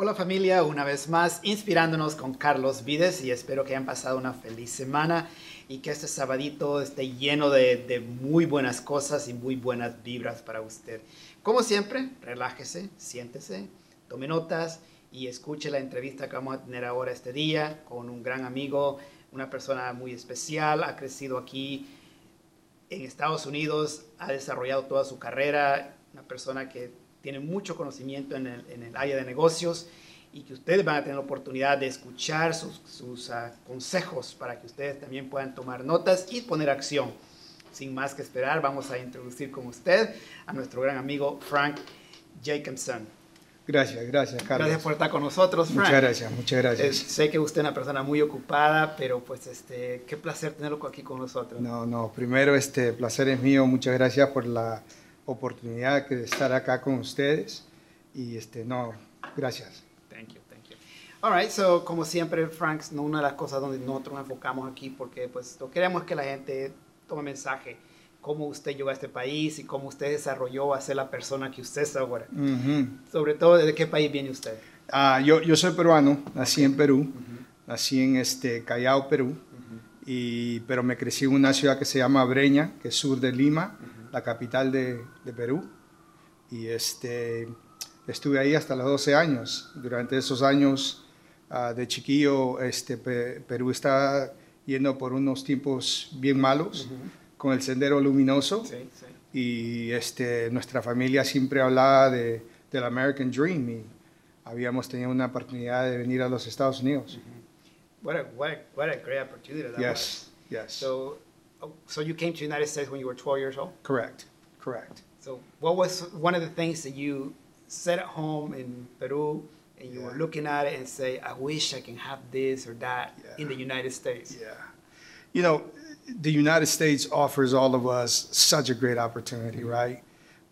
Hola familia, una vez más inspirándonos con Carlos Vides y espero que hayan pasado una feliz semana y que este sabadito esté lleno de, muy buenas cosas y muy buenas vibras para usted. Como siempre, relájese, siéntese, tome notas y escuche la entrevista que vamos a tener ahora este día con un gran amigo, una persona muy especial, ha crecido aquí en Estados Unidos, ha desarrollado toda su carrera, una persona que tiene mucho conocimiento en el, en el, área de negocios y que ustedes van a tener la oportunidad de escuchar sus, sus uh, consejos para que ustedes también puedan tomar notas y poner acción. Sin más que esperar, vamos a introducir con usted a nuestro gran amigo Frank Jacobson. Gracias, gracias, Carlos. Gracias por estar con nosotros, Frank. Muchas gracias, muchas gracias. sé que usted es una persona muy ocupada, pero pues este, qué placer tenerlo aquí con nosotros. No, no, primero este placer es mío. Muchas gracias por la oportunidad de estar acá con ustedes. Y este, no, gracias. Thank you, thank you. All right, so como siempre, Frank, una de las cosas donde nosotros nos enfocamos aquí, porque pues lo queremos que la gente tome mensaje, cómo usted llegó a este país y cómo usted desarrolló a ser la persona que usted es ahora. Sobre todo, ¿de qué país viene usted? Uh, yo, yo soy peruano, nací en Perú, nací en este, Callao, Perú, y, pero me crecí en una ciudad que se llama Breña, que es sur de Lima la capital de, de Perú. Y este, estuve ahí hasta los 12 años. Durante esos años uh, de chiquillo, este, Perú estaba yendo por unos tiempos bien malos, uh -huh. con el sendero luminoso. Sí, sí. Y este, nuestra familia siempre hablaba de, del American Dream y habíamos tenido una oportunidad de venir a los Estados Unidos. Uh -huh. what, a, what, a, what a great opportunity that yes, was. yes. So, Oh, so you came to the United States when you were 12 years old? Correct, correct. So what was one of the things that you said at home in Peru and you Yeah. were looking at it and say, I wish I can have this or that in the United States? Yeah. You know, the United States offers all of us such a great opportunity, mm-hmm. right?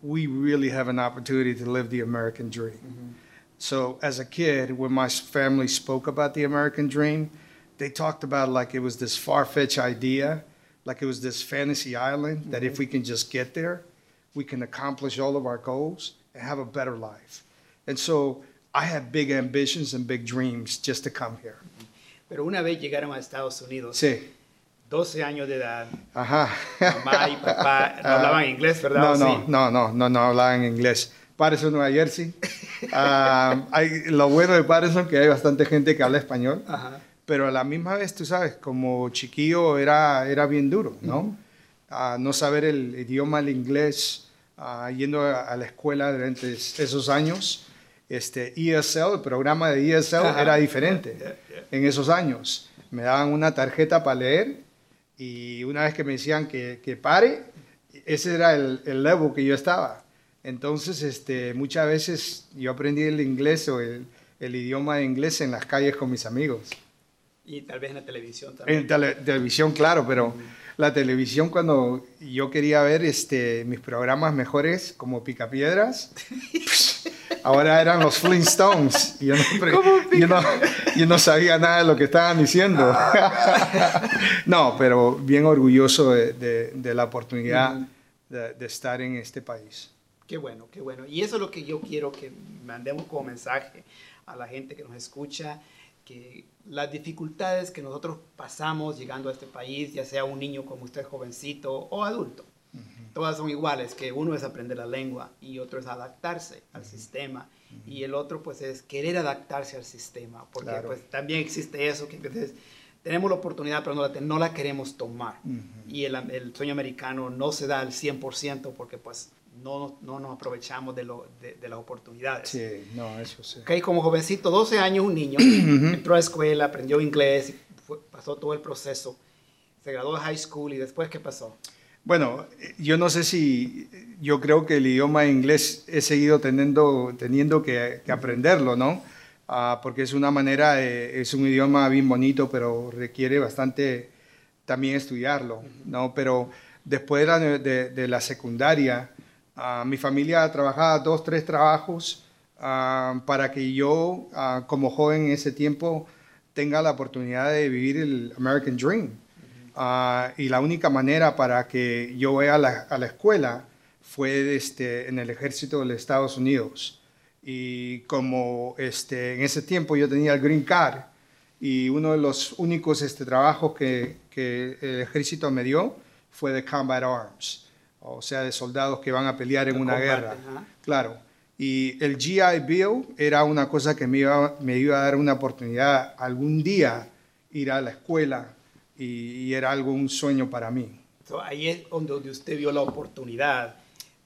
We really have an opportunity to live the American dream. Mm-hmm. So, as a kid, when my family spoke about the American dream, they talked about it like it was this far fetched idea, like it was this fantasy island that if we can just get there, we can accomplish all of our goals and have a better life. And so, I had big ambitions and big dreams just to come here. Pero una vez llegaron a Estados Unidos, Sí. 12 años de edad, Ajá. mamá y papá no hablaban inglés, ¿verdad? No, no, sí? no, no, no, no hablaban inglés. Patterson, Nueva Jersey. Ah, hay, lo bueno de Patterson que hay bastante gente que habla español, Ajá. Pero a la misma vez, tú sabes, como chiquillo era, era bien duro, ¿no? Ah, no saber el idioma, el inglés, ah, yendo a, a la escuela durante esos años. Este, ESL, el programa de ESL Ajá. era diferente yeah. en esos años. Me daban una tarjeta para leer y una vez que me decían que, que pare, ese era el, el level que yo estaba. Entonces, este, muchas veces yo aprendí el inglés o el, el idioma de inglés en las calles con mis amigos. Y tal vez en la televisión también. En tele- televisión, claro, pero la televisión cuando yo quería ver este, mis programas mejores como Picapiedras, pues, ahora eran los Flintstones. Y yo, no, yo, no, yo no sabía nada de lo que estaban diciendo. no, pero bien orgulloso de, de- de la oportunidad de, de estar en este país. Qué bueno, qué bueno. Y eso es lo que yo quiero que mandemos como mensaje a la gente que nos escucha, que las dificultades que nosotros pasamos llegando a este país, ya sea un niño como usted jovencito o adulto, todas son iguales, que uno es aprender la lengua y otro es adaptarse al sistema y el otro pues es querer adaptarse al sistema, porque Claro. pues también existe eso que a veces tenemos la oportunidad pero no la, no la queremos tomar. Y el, el sueño americano no se da al 100% porque pues no, no nos aprovechamos de, lo, de, de las oportunidades. Sí, no, eso sí. Ok, como jovencito, 12 años, un niño, entró a la escuela, aprendió inglés, fue- pasó todo el proceso, se graduó de high school y después, ¿qué pasó? Bueno, yo no sé si, yo creo que el idioma inglés he seguido teniendo, teniendo que, que aprenderlo, ¿no? Ah, porque es una manera, de- es un idioma bien bonito, pero requiere bastante también estudiarlo, ¿no? Pero después de la, de- de la secundaria, ah, mi familia trabajaba dos, tres trabajos ah, para que yo, ah, como joven en ese tiempo, tenga la oportunidad de vivir el American Dream. Y la única manera para que yo vaya a la, a la escuela fue este, en el ejército de los Estados Unidos. Y como este, en ese tiempo yo tenía el green card y uno de los únicos este, trabajos que, que el ejército me dio fue de combat arms, o sea, de soldados que van a pelear en una combate, guerra. ajá. Claro. Y el GI Bill era una cosa que me iba, me iba a dar una oportunidad algún día ir a la escuela y, y era algo, un sueño para mí. So, ahí es donde, usted vio la oportunidad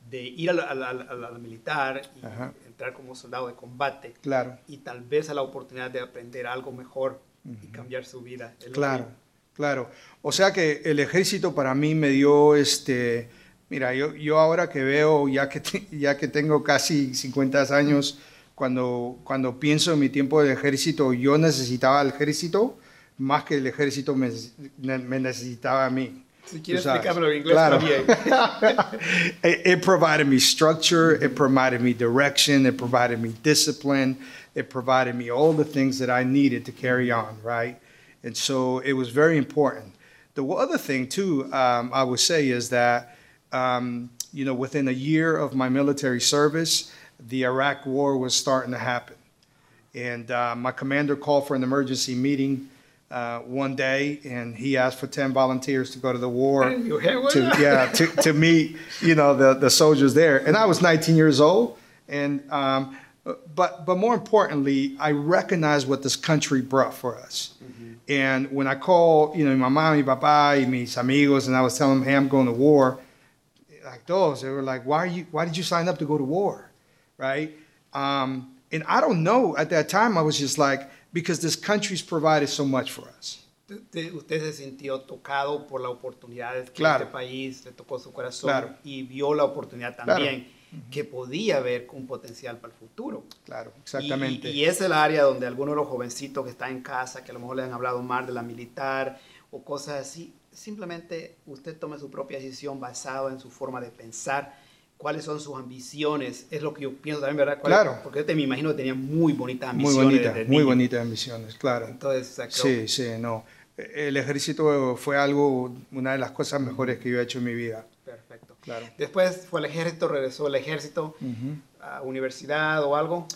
de ir a la, a la- a la- militar y Ajá. entrar como soldado de combate Claro, y tal vez a la oportunidad de aprender algo mejor y cambiar su vida. Claro, que- claro. O sea que el ejército para mí me dio este... Mira, yo, yo ahora que veo, ya que, te- ya que tengo casi 50 años, cuando, cuando pienso en mi tiempo del ejército, yo necesitaba el ejército más que el ejército me, me necesitaba a mí. Si quieres explicármelo en inglés Claro. también. it, it provided me structure, it provided me direction, it provided me discipline, it provided me all the things that I needed to carry on, right? And so it was very important. The other thing, too, um, I would say is that, um, you know, within a year of my military service, the Iraq War was starting to happen. And uh, my commander called for an emergency meeting uh, one day, and he asked for 10 volunteers to go to the war to yeah to, to meet you know the, the soldiers there. And i was 19 years old and um, but but more importantly i recognized what this country brought for us. And when i called you know my mom my papa y mis amigos and i was telling them hey i'm going to war like those they were like why are you why did you sign up to go to war right um, and i don't know at that time i was just like because this country's provided so much for us Usted, se sintió tocado por la oportunidad que Claro. este país le tocó su corazón Claro. y vio la oportunidad Claro. también que podía haber un potencial para el futuro. claro exactamente Y, y es el área donde algunos de los jovencitos que están en casa, que a lo mejor le han hablado más de la militar o cosas así, simplemente usted tome su propia decisión basada en su forma de pensar, cuáles son sus ambiciones, es lo que yo pienso también, ¿verdad? ¿Cuál- Claro. Porque yo te me imagino que tenía muy bonitas Muy ambiciones. bonita, desde muy bonitas ambiciones, claro. Entonces, creo- Sí, sí, no. El ejército fue algo, una de las cosas mejores que yo he hecho en mi vida. Perfecto. Claro. Después fue al ejército, regresó al ejército, a universidad o algo.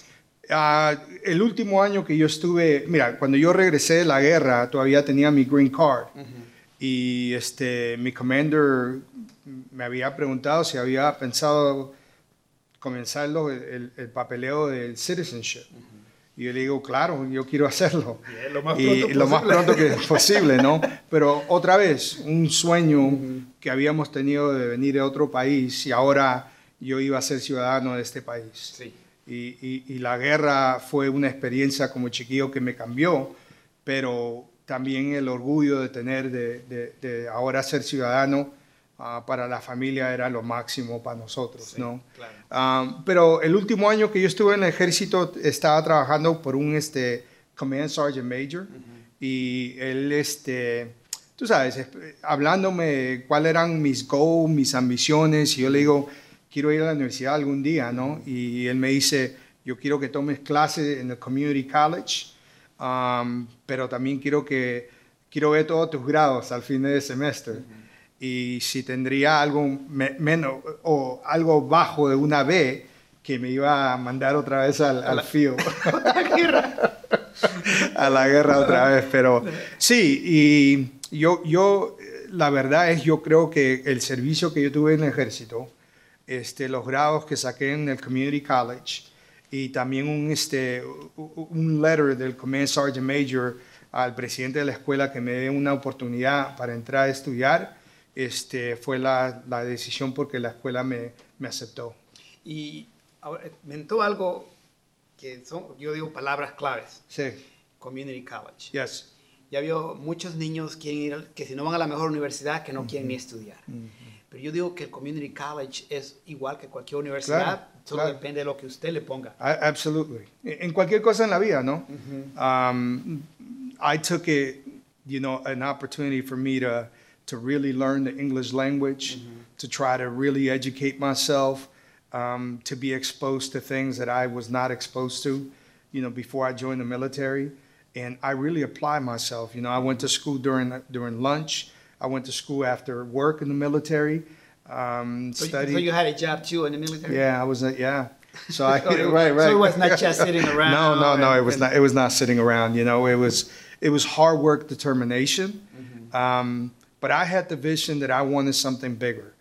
Ah, el último año que yo estuve, mira, cuando yo regresé de la guerra, todavía tenía mi green card. Y este, mi commander me había preguntado si había pensado comenzar el, el papeleo del citizenship. Y yo le digo, claro, yo quiero hacerlo. Bien, lo más y lo más pronto que posible, ¿no? Pero otra vez, un sueño que habíamos tenido de venir a otro país y ahora yo iba a ser ciudadano de este país. Sí. Y, y- y la guerra fue una experiencia como chiquillo que me cambió, pero también el orgullo de tener, de, de- de ahora ser ciudadano, ah, para la familia era lo máximo para nosotros, Sí, ¿no? claro. Ah, pero el último año que yo estuve en el ejército estaba trabajando por un este, Command Sergeant Major y él, este, tú sabes, es- hablándome cuáles eran mis goals, mis ambiciones, y yo le digo, quiero ir a la universidad algún día, ¿no? Y él me dice, yo quiero que tomes clases en el Community College, um, pero también quiero que quiero ver todos tus grados al fin de semestre. Y si tendría algo me- menos o algo bajo de una B, que me iba a mandar otra vez al, al field. a la guerra otra vez, pero sí, y yo, yo, la verdad es, yo creo que el servicio que yo tuve en el ejército, este, los grados que saqué en el Community College y también un, este, un letter del Command Sergeant Major al presidente de la escuela que me dé una oportunidad para entrar a estudiar, este, fue la, la decisión porque la escuela me, me aceptó. Y ahora, mentó algo que son, yo digo palabras claves. Sí, Community College. yes. Ya vio muchos niños quieren ir, que si no van a la mejor universidad, que no quieren ni estudiar. Pero yo digo que el Community College es igual que cualquier universidad, Claro, solo claro. depende de lo que usted le ponga. Absolutely. En cualquier cosa en la vida, ¿no? Um, I took it, you know, an opportunity for me to, to really learn the English language, to try to really educate myself, um, to be exposed to things that I was not exposed to, you know, before I joined the military. And I really apply myself. You know, I went to school during, during lunch. I went to school after work in the military. Um, So, studied. so you had a job too in the military? Yeah, I was. A, yeah, So I, So it- right, right. so it was not just sitting around No, no, no. and- It was not. It was not sitting around. You know, it was it was hard work, determination. Mm-hmm. Um, but I had the vision that I wanted something bigger,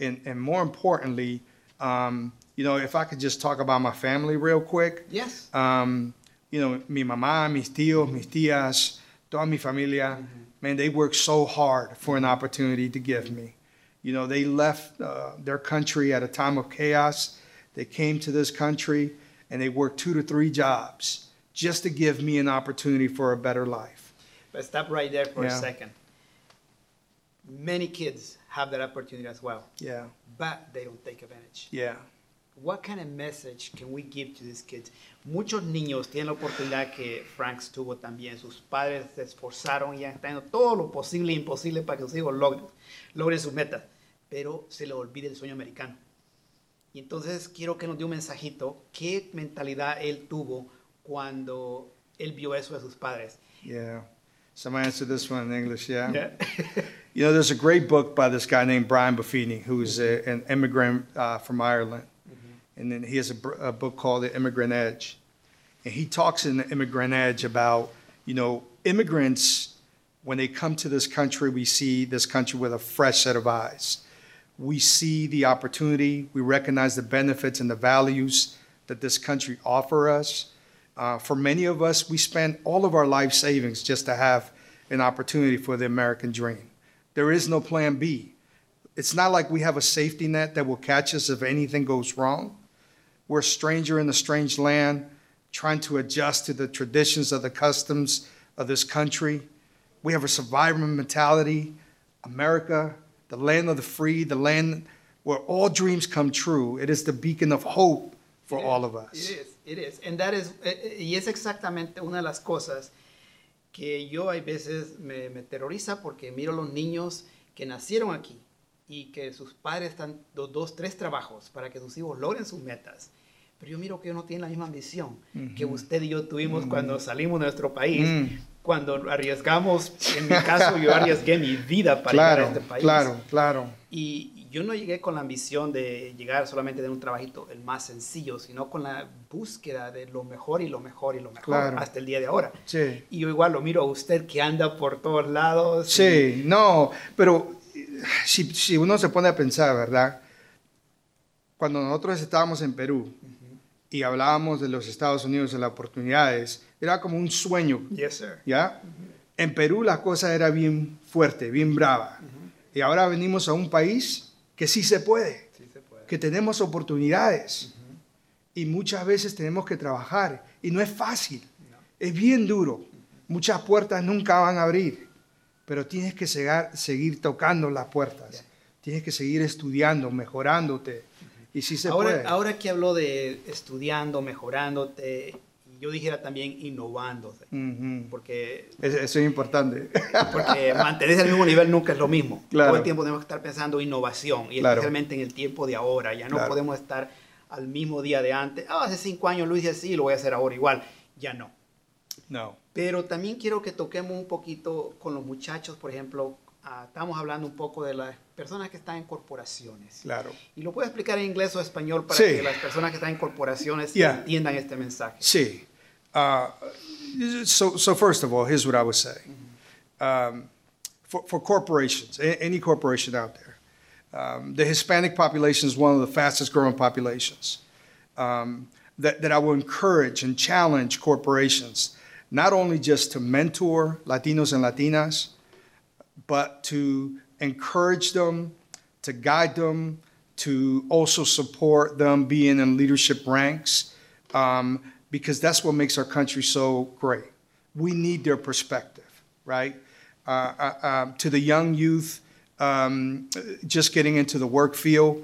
and and more importantly, um, you know, if I could just talk about my family real quick. Yes. Um, you know, mi mamá, mis tíos, mis tías, toda mi familia, man, they worked so hard for an opportunity to give me. You know, they left uh, their country at a time of chaos. They came to this country and they worked two to three jobs just to give me an opportunity for a better life. But stop right there for a second. Many kids have that opportunity as well, Yeah, but they don't take advantage. yeah, What kind of message can we give to these kids? Muchos niños tienen la oportunidad que Frank tuvo también. Sus padres se esforzaron y han estado todo lo posible e imposible para que sus hijos logren, logren sus metas, pero se les olvida el sueño americano. Y entonces quiero que nos dé un mensajito. ¿Qué mentalidad él tuvo cuando él vio eso de sus padres? yeah. Somebody answer this one in English, yeah? Yeah. You know, there's a great book by this guy named Brian Buffini, who's a, an immigrant uh, from Ireland. And then he has a, a book called The Immigrant Edge. And he talks in The Immigrant Edge about, you know, immigrants, when they come to this country, we see this country with a fresh set of eyes. We see the opportunity, we recognize the benefits and the values that this country offer us. Uh, for many of us, we spend all of our life savings just to have an opportunity for the American dream. There is no plan B. It's not like we have a safety net that will catch us if anything goes wrong. We're a stranger in a strange land, trying to adjust to the traditions of the customs of this country. We have a survivor mentality. America, the land of the free, the land where all dreams come true. It is the beacon of hope for It all is, of us. It is, it is. And that is, eh, eh, y es exactamente una de las cosas que yo hay veces me, me terroriza porque miro los niños que nacieron aquí y que sus padres están dos, dos, tres trabajos para que sus hijos logren sus metas. Pero yo miro que ellos no tienen la misma ambición que usted y yo tuvimos cuando salimos de nuestro país, Mm. cuando arriesgamos, en mi caso yo arriesgué mi vida para Claro, llegar a este país. claro, claro. Y yo no llegué con la ambición de llegar solamente de un trabajito el más sencillo, sino con la búsqueda de lo mejor y lo mejor y lo mejor Claro. hasta el día de ahora. Sí. Y yo igual lo miro a usted que anda por todos lados. y- Sí, no, pero si, si uno se pone a pensar, ¿verdad? Cuando nosotros estábamos en Perú y hablábamos de los Estados Unidos, de las oportunidades, era como un sueño, Yes, sir. ¿ya? En Perú la cosa era bien fuerte, bien brava. Y ahora venimos a un país que sí se puede, Sí se puede. que tenemos oportunidades. Y muchas veces tenemos que trabajar. Y no es fácil, es bien duro. Muchas puertas nunca van a abrir, pero tienes que segar- seguir tocando las puertas. Tienes que seguir estudiando, mejorándote. Y sí se ahora, puede. ahora que habló de estudiando, mejorándote, yo dijera también innovándose. Ujú. Porque Es- Eso es importante. Porque mantenerse al mismo nivel nunca es lo mismo. Claro. Todo el tiempo tenemos que estar pensando innovación, y Claro. especialmente en el tiempo de ahora. Ya no Claro. podemos estar al mismo día de antes. Ah, hace cinco años lo hice así, lo voy a hacer ahora igual. Ya no. no. Pero también quiero que toquemos un poquito con los muchachos, por ejemplo, ah, estamos hablando un poco de las personas que están en corporaciones. Claro. Y lo puedo explicar en inglés o español para Sí. que las personas que están en corporaciones Yeah. entiendan este mensaje. See, uh, so, so first of all, here's what I would say. Um, for, for corporations, any corporation out there, um, the Hispanic population is one of the fastest growing populations. Um, that, that I will encourage and challenge corporations, not only just to mentor Latinos and Latinas, but to encourage them, to guide them, to also support them being in leadership ranks, um, because that's what makes our country so great. We need their perspective, right? Uh, uh, um, to the young youth, um, just getting into the work field,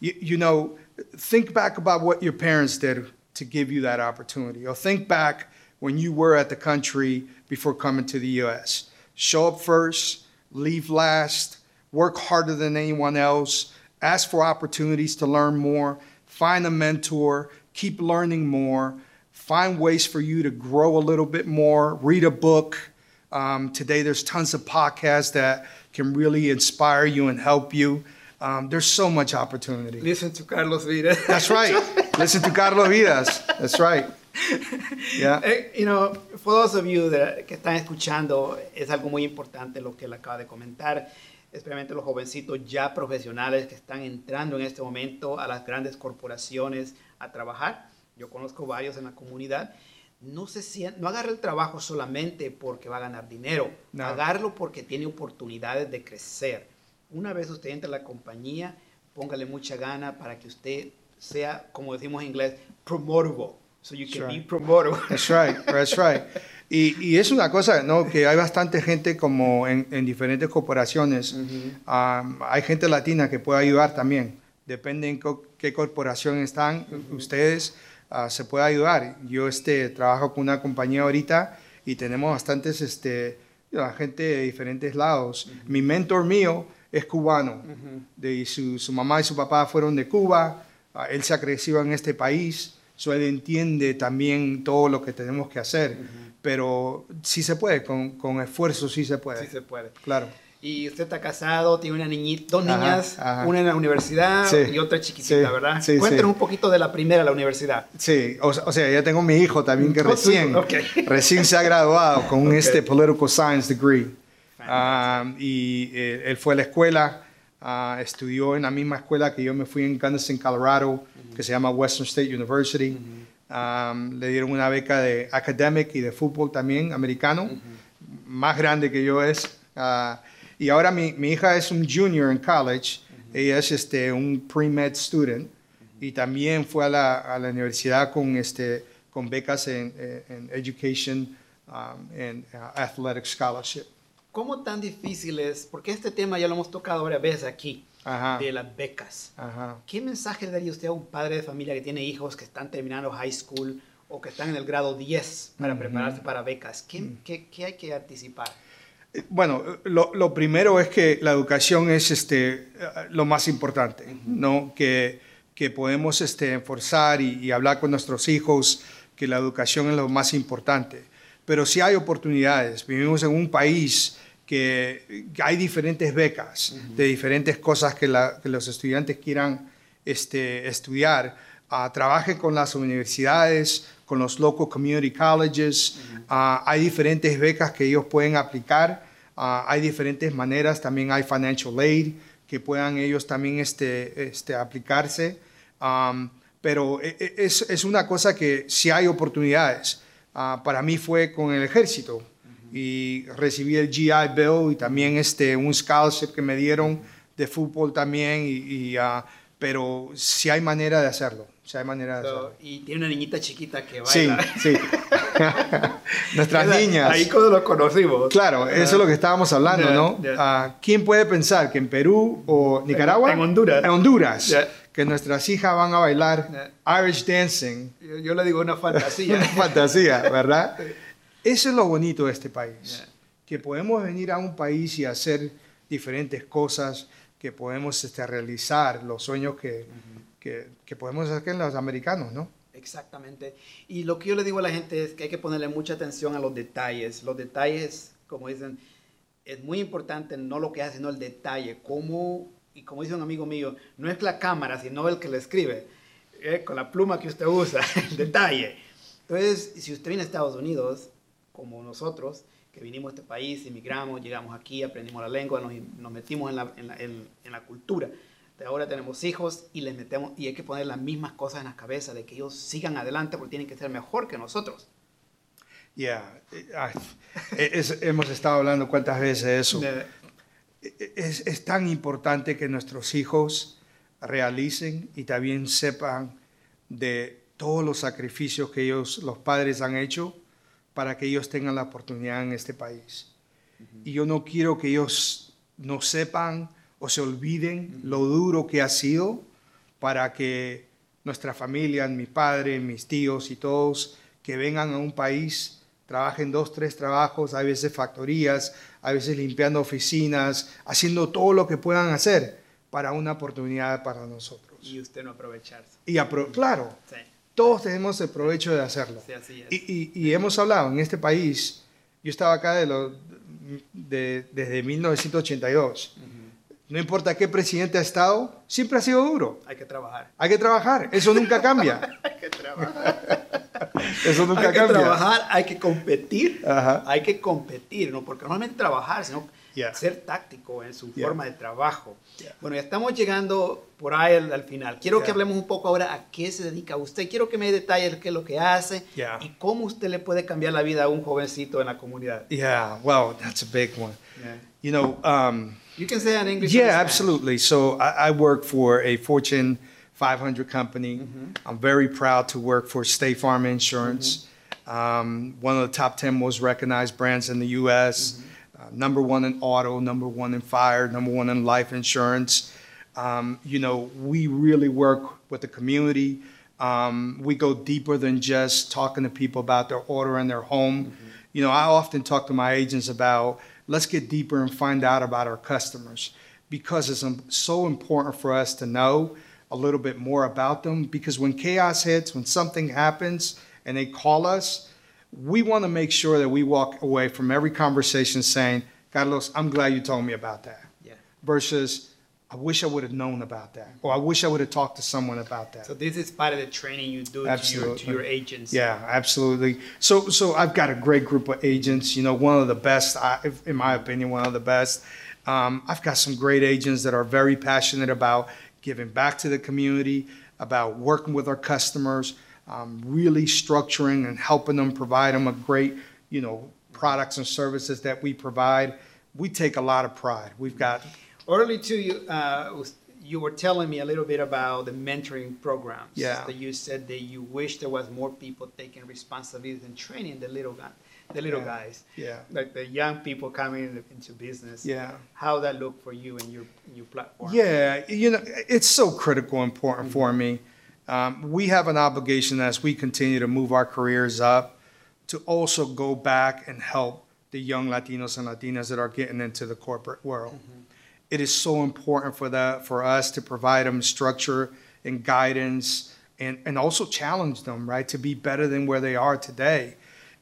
you, you know, think back about what your parents did to give you that opportunity, or think back when you were at the country before coming to the U.S. Show up first, leave last, work harder than anyone else, ask for opportunities to learn more, find a mentor, keep learning more, find ways for you to grow a little bit more, read a book. Um, today, there's tons of podcasts that can really inspire you and help you. Um, there's so much opportunity. Listen to Carlos Vides. That's right. Listen to Carlos Vidas. That's right. Yeah. Uh, you know, for those of you that, que están escuchando, es algo muy importante lo que él acaba de comentar, especialmente los jovencitos ya profesionales que están entrando en este momento a las grandes corporaciones a trabajar. Yo conozco varios en la comunidad. No, se no agarre el trabajo solamente porque va a ganar dinero, no. porque tiene oportunidades de crecer. Una vez usted entra a la compañía, póngale mucha gana para que usted sea, como decimos en inglés, promotable So you can be promoted. That's right, that's right. Y, y, es una cosa, ¿no? Que hay bastante gente como en, en diferentes corporaciones. um, hay gente latina que puede ayudar también. Depende en qué corporación están ustedes, uh, se puede ayudar. Yo este, trabajo con una compañía ahorita y tenemos bastantes este, gente de diferentes lados. Mi mentor mío es cubano. de, su, su, mamá y su papá fueron de Cuba. Uh, él se ha crecido en este país. So él entiende también todo lo que tenemos que hacer, pero sí se puede, con, con, esfuerzo sí se puede. Sí se puede. Claro. Y usted está casado, tiene una niñita, dos niñas, una en la universidad y otra chiquitita, ¿verdad? Sí, Cuéntenos un poquito de la primera, la universidad. Sí, o, o, sea, ya tengo mi hijo también que recién, recién se ha graduado con este Political Science degree. Um, y eh, él fue a la escuela, uh, estudió en la misma escuela que yo me fui en Gunnison, Colorado que se llama Western State University. Um, le dieron una beca de academic y de fútbol también americano, más grande que yo es. Uh, y ahora mi, mi, hija es un junior en college, ella es este, un pre-med student. Y también fue a la, a la, universidad con, este, con becas en, en education um, en uh, athletic scholarship. ¿Cómo tan difícil es? Porque este tema ya lo hemos tocado varias veces aquí de las becas. ¿Qué mensaje le daría usted a un padre de familia que tiene hijos que están terminando high school o que están en el grado 10 para prepararse para becas? ¿Qué, mm. ¿qué, ¿qué, hay que anticipar? Eh, bueno, lo, lo, primero es que la educación es este, eh, lo más importante, ¿no? Que, que podemos este, enforzar y, y, hablar con nuestros hijos que la educación es lo más importante. Pero si hay oportunidades, vivimos en un país que, hay diferentes becas de diferentes cosas que, los estudiantes quieran este, estudiar. Uh, trabaje con las universidades, con los local community colleges. Ah, hay diferentes becas que ellos pueden aplicar. Ah, hay diferentes maneras. También hay financial aid que puedan ellos también este, este, aplicarse. Um, pero e, e, es, es, una cosa que si hay oportunidades. para mí fue con el ejército y recibí el GI Bill y también este, un scholarship que me dieron de fútbol también, y, y uh, pero si hay manera de hacerlo. Si hay manera de hacerlo. Y tiene una niñita chiquita que baila. Sí, sí. Nuestras niñas. Ahí cuando los conocimos. Claro, eso es lo que estábamos hablando, ¿no? Uh, ¿Quién puede pensar que en Perú o Nicaragua? En, Honduras. En Honduras. Que nuestras hijas van a bailar Irish dancing. Yo, yo, le digo una fantasía. una fantasía, ¿verdad? Eso es lo bonito de este país, que podemos venir a un país y hacer diferentes cosas, que podemos este, realizar los sueños que, que, que, podemos hacer los americanos, ¿no? Exactamente. Y lo que yo le digo a la gente es que hay que ponerle mucha atención a los detalles. Los detalles, como dicen, es muy importante no lo que hace, sino el detalle. Cómo, y como dice un amigo mío, no es la cámara, sino el que le escribe, eh, con la pluma que usted usa, el detalle. Entonces, si usted viene a Estados Unidos, como nosotros, que vinimos a este país, emigramos, llegamos aquí, aprendimos la lengua, nos, nos metimos en la, en, la, en, la, cultura. De ahora tenemos hijos y les metemos, y hay que poner las mismas cosas en la cabeza, de que ellos sigan adelante porque tienen que ser mejor que nosotros. Ya, yeah. hemos estado hablando cuántas veces de eso. Es, es, tan importante que nuestros hijos realicen y también sepan de todos los sacrificios que ellos, los padres, han hecho para que ellos tengan la oportunidad en este país. Y yo no quiero que ellos no sepan o se olviden lo duro que ha sido para que nuestra familia, mi padre, mis tíos y todos que vengan a un país, trabajen dos, tres trabajos, a veces factorías, a veces limpiando oficinas, haciendo todo lo que puedan hacer para una oportunidad para nosotros. Y usted no aprovecharse. Y claro. Sí todos tenemos el provecho de hacerlo. y, hemos hablado en este país, yo estaba acá de lo, de, desde 1982. No importa qué presidente ha estado, siempre ha sido duro. Hay que trabajar. Hay que trabajar, eso nunca cambia. hay que trabajar. Eso nunca hay que cambia. trabajar, hay que competir. Ajá. Hay que competir, no porque normalmente trabajar, sino Yeah. ser táctico en su Yeah. forma de trabajo. Yeah. Bueno, ya estamos llegando por ahí al, al final. Quiero que hablemos un poco ahora a qué se dedica usted. Quiero que me detalle qué es lo que hace Yeah. y cómo usted le puede cambiar la vida a un jovencito en la comunidad. Yeah, well, that's a big one. Yeah. You know, um, You can say in English. yeah, absolutely. So I, I work for a Fortune 500 company. I'm very proud to work for State Farm Insurance, um, one of the top 10 most recognized brands in the U.S. Uh, number one in auto, number one in fire, number one in life insurance. Um, you know, we really work with the community. Um, we go deeper than just talking to people about their order and their home. You know, I often talk to my agents about let's get deeper and find out about our customers because it's so important for us to know a little bit more about them. Because when chaos hits, when something happens and they call us, we want to make sure that we walk away from every conversation saying, Carlos, I'm glad you told me about that. Yeah. Versus, I wish I would have known about that. Or I wish I would have talked to someone about that. So this is part of the training you do to your, to your agents. Yeah, absolutely. So, so I've got a great group of agents. You know, one of the best, I- in my opinion, one of the best. Um, I've got some great agents that are very passionate about giving back to the community, about working with our customers, um, really structuring and helping them provide them a great, you know, products and services that we provide. We take a lot of pride. We've got Early to you, uh, you were telling me a little bit about the mentoring programs. Yeah. That you said that you wish there was more people taking responsibility and training the little guy, the little Yeah. guys, yeah, like the young people coming into business. yeah. How that look for you and your your platform? Yeah, you know, it's so critical, important for me. Um, we have an obligation as we continue to move our careers up to also go back and help the young Latinos and Latinas that are getting into the corporate world. It is so important for that for us to provide them structure and guidance and, and also challenge them, right, to be better than where they are today.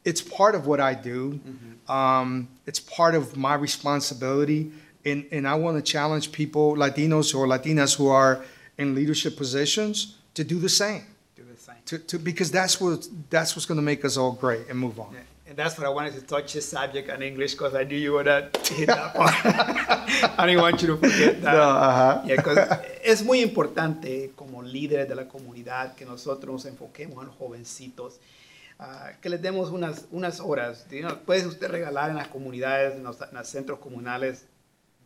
It's part of what I do. Um, it's part of my responsibility. And, and I want to challenge people, Latinos or Latinas who are in leadership positions, to do the same. Do the same. To, to, because that's what that's what's going to make us all great and move on. Yeah. And that's what I wanted to touch this subject on English because I knew you would hit that part. I didn't want you to forget that. No, ajá. Yeah, 'cause es muy importante como líderes de la comunidad que nosotros nos enfoquemos en los jovencitos, ah, que les demos unas, unas horas. You know, puede usted regalar en las comunidades, en los, en los centros comunales,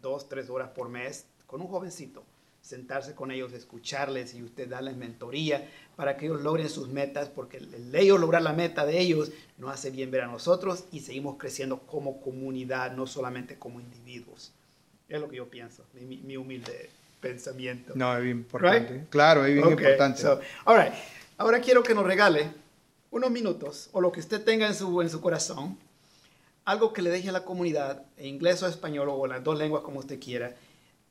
dos, tres horas por mes con un jovencito. Sentarse con ellos, escucharles y usted darles mentoría para que ellos logren sus metas, porque el el ellos lograr la meta de ellos nos hace bien ver a nosotros y seguimos creciendo como comunidad, no solamente como individuos. Es lo que yo pienso, mi, mi- mi humilde pensamiento. No, es bien importante. Claro, es bien Ok, importante. so, all right. Ahora quiero que nos regale unos minutos o lo que usted tenga en su, en su corazón, algo que le deje a la comunidad, en inglés o español o en las dos lenguas como usted quiera,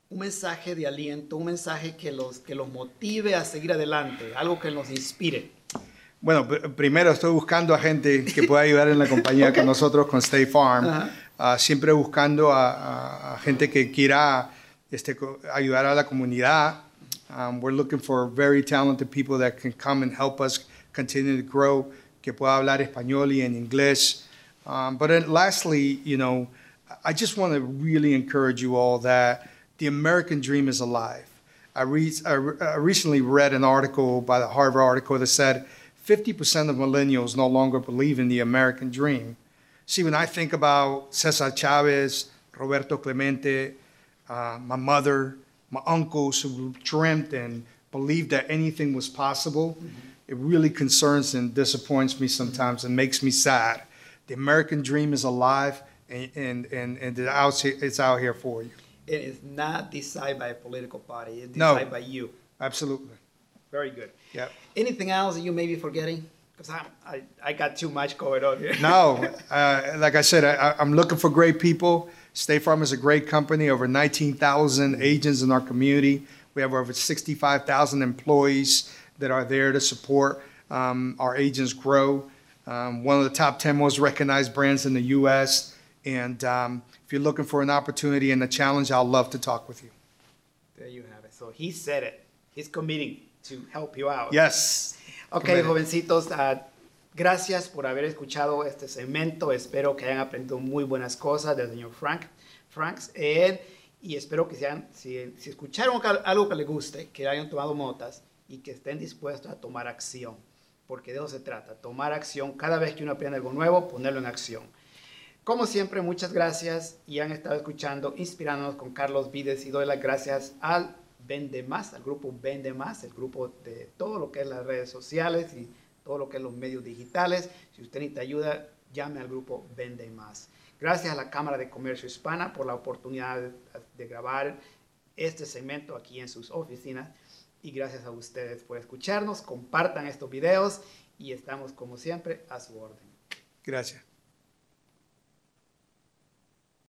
un mensaje de aliento, un mensaje que los, que los motive a seguir adelante, algo que nos inspire. Bueno, pr- primero estoy buscando a gente que pueda ayudar en la compañía con nosotros, con State Farm. Ajá. Ah, siempre buscando a, a- a gente que quiera este, ayudar a la comunidad. Um, we're looking for very talented people that can come and help us continue to grow, que pueda hablar español y en inglés. Um, but then lastly, you know, I just want to really encourage you all that the American dream is alive. I, read, I, re- I recently read an article by the Harvard article that said 50% of millennials no longer believe in the American dream. See, when I think about Cesar Chavez, Roberto Clemente, uh, my mother, my uncles who dreamt and believed that anything was possible, it really concerns and disappoints me sometimes and makes me sad. The American dream is alive and, and, and, and it's out here for you. It is not decided by a political party, it's No. decided by you. Absolutely. Very good. Yep. Anything else that you may be forgetting? Because I, I got too much going on here. No, uh, like I said, I, I'm looking for great people. State Farm is a great company, over 19,000 agents in our community. We have over 65,000 employees that are there to support um, our agents grow. Um, one of the top 10 most recognized brands in the U.S. And um, if you're looking for an opportunity and a challenge, I'll love to talk with you. There you have it. So he said it. He's committing to help you out. Yes. Ok, Committed. jovencitos, ah, gracias por haber escuchado este segmento. Espero que hayan aprendido muy buenas cosas del señor Frank, Franks. eh, y espero que sean, si, si escucharon algo que les guste, que hayan tomado notas y que estén dispuestos a tomar acción. Porque de eso se trata, tomar acción. Cada vez que uno aprende algo nuevo, ponerlo en acción. Como siempre, muchas gracias y han estado escuchando, inspirándonos con Carlos Vides y doy las gracias al Vende Más, al grupo Vende Más, el grupo de todo lo que es las redes sociales y todo lo que es los medios digitales. Si usted necesita ayuda, llame al grupo Vende Más. Gracias a la Cámara de Comercio Hispana por la oportunidad de, de grabar este segmento aquí en sus oficinas y gracias a ustedes por escucharnos. Compartan estos videos y estamos como siempre a su orden. Gracias.